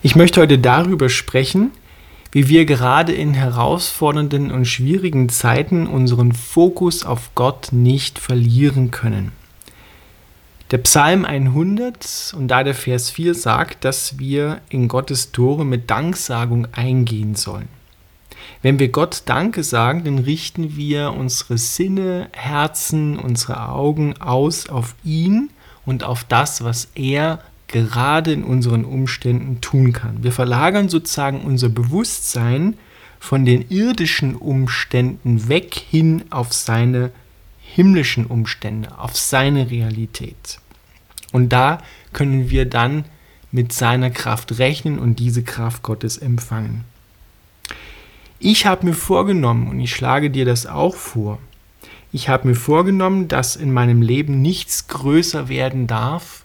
Ich möchte heute darüber sprechen, wie wir gerade in herausfordernden und schwierigen Zeiten unseren Fokus auf Gott nicht verlieren können. Der Psalm 100 und da der Vers 4 sagt, dass wir in Gottes Tore mit Danksagung eingehen sollen. Wenn wir Gott Danke sagen, dann richten wir unsere Sinne, Herzen, unsere Augen aus auf ihn und auf das, was er gerade in unseren Umständen tun kann. Wir verlagern sozusagen unser Bewusstsein von den irdischen Umständen weg hin auf seine himmlischen Umstände, auf seine Realität. Und da können wir dann mit seiner Kraft rechnen und diese Kraft Gottes empfangen. Ich habe mir vorgenommen, und ich schlage dir das auch vor, ich habe mir vorgenommen, dass in meinem Leben nichts größer werden darf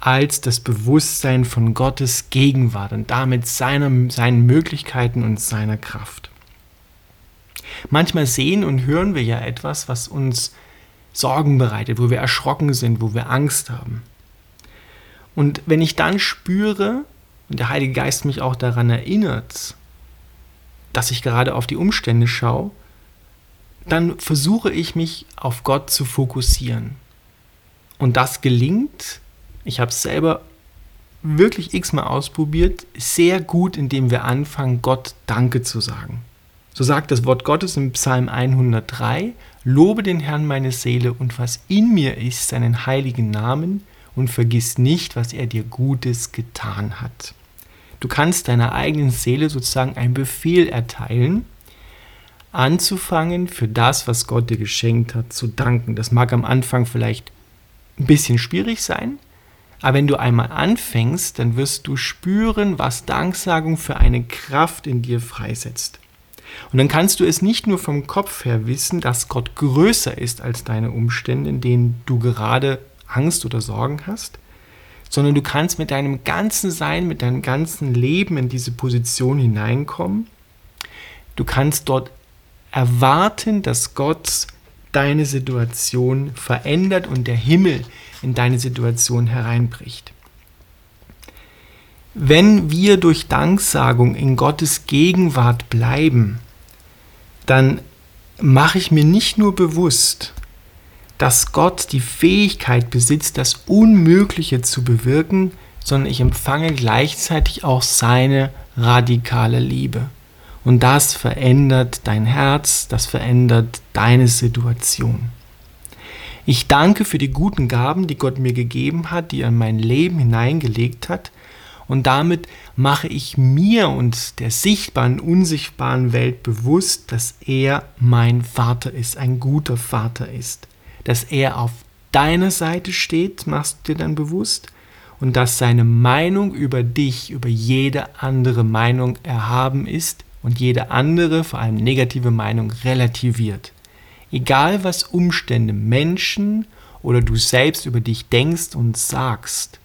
als das Bewusstsein von Gottes Gegenwart und damit seiner, seinen Möglichkeiten und seiner Kraft. Manchmal sehen und hören wir ja etwas, was uns Sorgen bereitet, wo wir erschrocken sind, wo wir Angst haben. Und wenn ich dann spüre, und der Heilige Geist mich auch daran erinnert, dass ich gerade auf die Umstände schaue, dann versuche ich mich auf Gott zu fokussieren. Und das gelingt, ich habe es selber wirklich x-mal ausprobiert, sehr gut, indem wir anfangen, Gott Danke zu sagen. So sagt das Wort Gottes im Psalm 103, Lobe den Herrn meine Seele und was in mir ist, seinen heiligen Namen und vergiss nicht, was er dir Gutes getan hat. Du kannst deiner eigenen Seele sozusagen einen Befehl erteilen, anzufangen, für das, was Gott dir geschenkt hat, zu danken. Das mag am Anfang vielleicht ein bisschen schwierig sein, aber wenn du einmal anfängst, dann wirst du spüren, was Danksagung für eine Kraft in dir freisetzt. Und dann kannst du es nicht nur vom Kopf her wissen, dass Gott größer ist als deine Umstände, in denen du gerade Angst oder Sorgen hast, sondern du kannst mit deinem ganzen Sein, mit deinem ganzen Leben in diese Position hineinkommen. Du kannst dort erwarten, dass Gott deine Situation verändert und der Himmel in deine Situation hereinbricht. Wenn wir durch Danksagung in Gottes Gegenwart bleiben, dann mache ich mir nicht nur bewusst, dass Gott die Fähigkeit besitzt, das Unmögliche zu bewirken, sondern ich empfange gleichzeitig auch seine radikale Liebe. Und das verändert dein Herz, das verändert deine Situation. Ich danke für die guten Gaben, die Gott mir gegeben hat, die er in mein Leben hineingelegt hat. Und damit mache ich mir und der sichtbaren, unsichtbaren Welt bewusst, dass er mein Vater ist, ein guter Vater ist. Dass er auf deiner Seite steht, machst du dir dann bewusst. Und dass seine Meinung über dich, über jede andere Meinung erhaben ist und jede andere, vor allem negative Meinung, relativiert. Egal was Umstände, Menschen oder du selbst über dich denkst und sagst,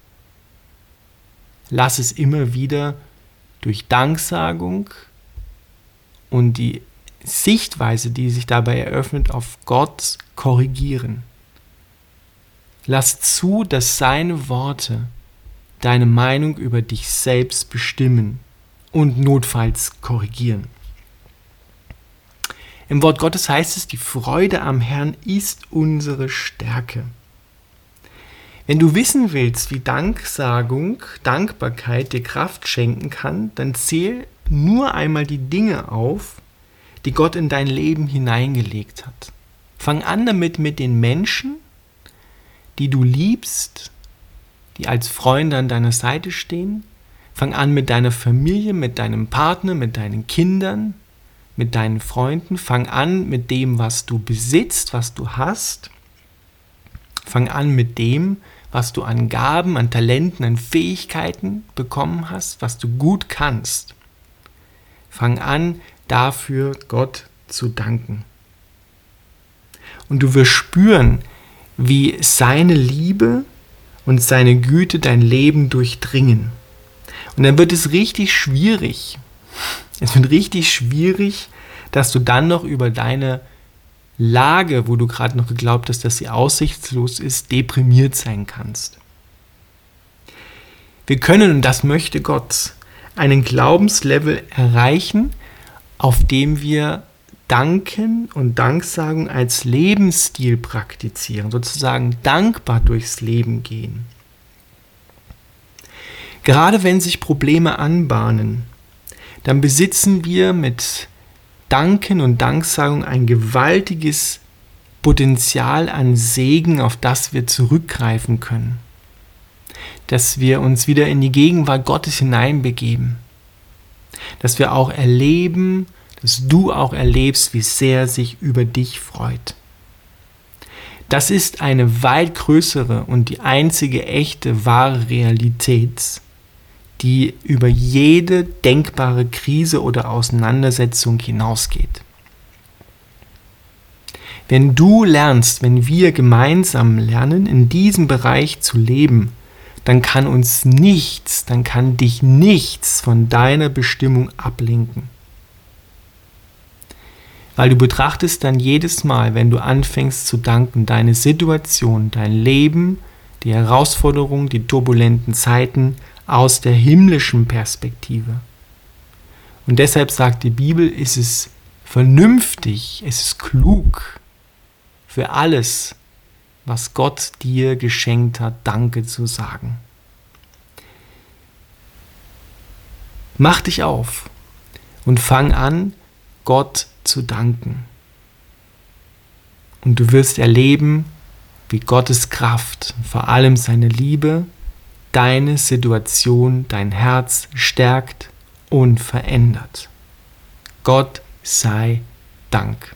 lass es immer wieder durch Danksagung und die Sichtweise, die sich dabei eröffnet, auf Gott korrigieren. Lass zu, dass seine Worte deine Meinung über dich selbst bestimmen und notfalls korrigieren. Im Wort Gottes heißt es, die Freude am Herrn ist unsere Stärke. Wenn du wissen willst, wie Danksagung, Dankbarkeit dir Kraft schenken kann, dann zähl nur einmal die Dinge auf, die Gott in dein Leben hineingelegt hat. Fang an damit mit den Menschen, die du liebst, die als Freunde an deiner Seite stehen, Fang an mit deiner Familie, mit deinem Partner, mit deinen Kindern, mit deinen Freunden. Fang an mit dem, was du besitzt, was du hast. Fang an mit dem, was du an Gaben, an Talenten, an Fähigkeiten bekommen hast, was du gut kannst. Fang an, dafür Gott zu danken. Und du wirst spüren, wie seine Liebe und seine Güte dein Leben durchdringen. Und dann wird es richtig schwierig. Es wird richtig schwierig, dass du dann noch über deine Lage, wo du gerade noch geglaubt hast, dass sie aussichtslos ist, deprimiert sein kannst. Wir können, und das möchte Gott, einen Glaubenslevel erreichen, auf dem wir Danken und Danksagung als Lebensstil praktizieren, sozusagen dankbar durchs Leben gehen. Gerade wenn sich Probleme anbahnen, dann besitzen wir mit Danken und Danksagung ein gewaltiges Potenzial an Segen, auf das wir zurückgreifen können. Dass wir uns wieder in die Gegenwart Gottes hineinbegeben. Dass wir auch erleben, dass du auch erlebst, wie sehr sich über dich freut. Das ist eine weit größere und die einzige echte wahre Realität, die über jede denkbare Krise oder Auseinandersetzung hinausgeht. Wenn du lernst, wenn wir gemeinsam lernen, in diesem Bereich zu leben, dann kann uns nichts, dann kann dich nichts von deiner Bestimmung ablenken. Weil du betrachtest dann jedes Mal, wenn du anfängst zu danken, deine Situation, dein Leben, die Herausforderungen, die turbulenten Zeiten aus der himmlischen Perspektive. Und deshalb sagt die Bibel, ist es vernünftig, es ist klug für alles, was Gott dir geschenkt hat, Danke zu sagen. Mach dich auf und fang an, Gott zu danken. Und du wirst erleben, wie Gottes Kraft, vor allem seine Liebe, deine Situation, dein Herz stärkt und verändert. Gott sei Dank.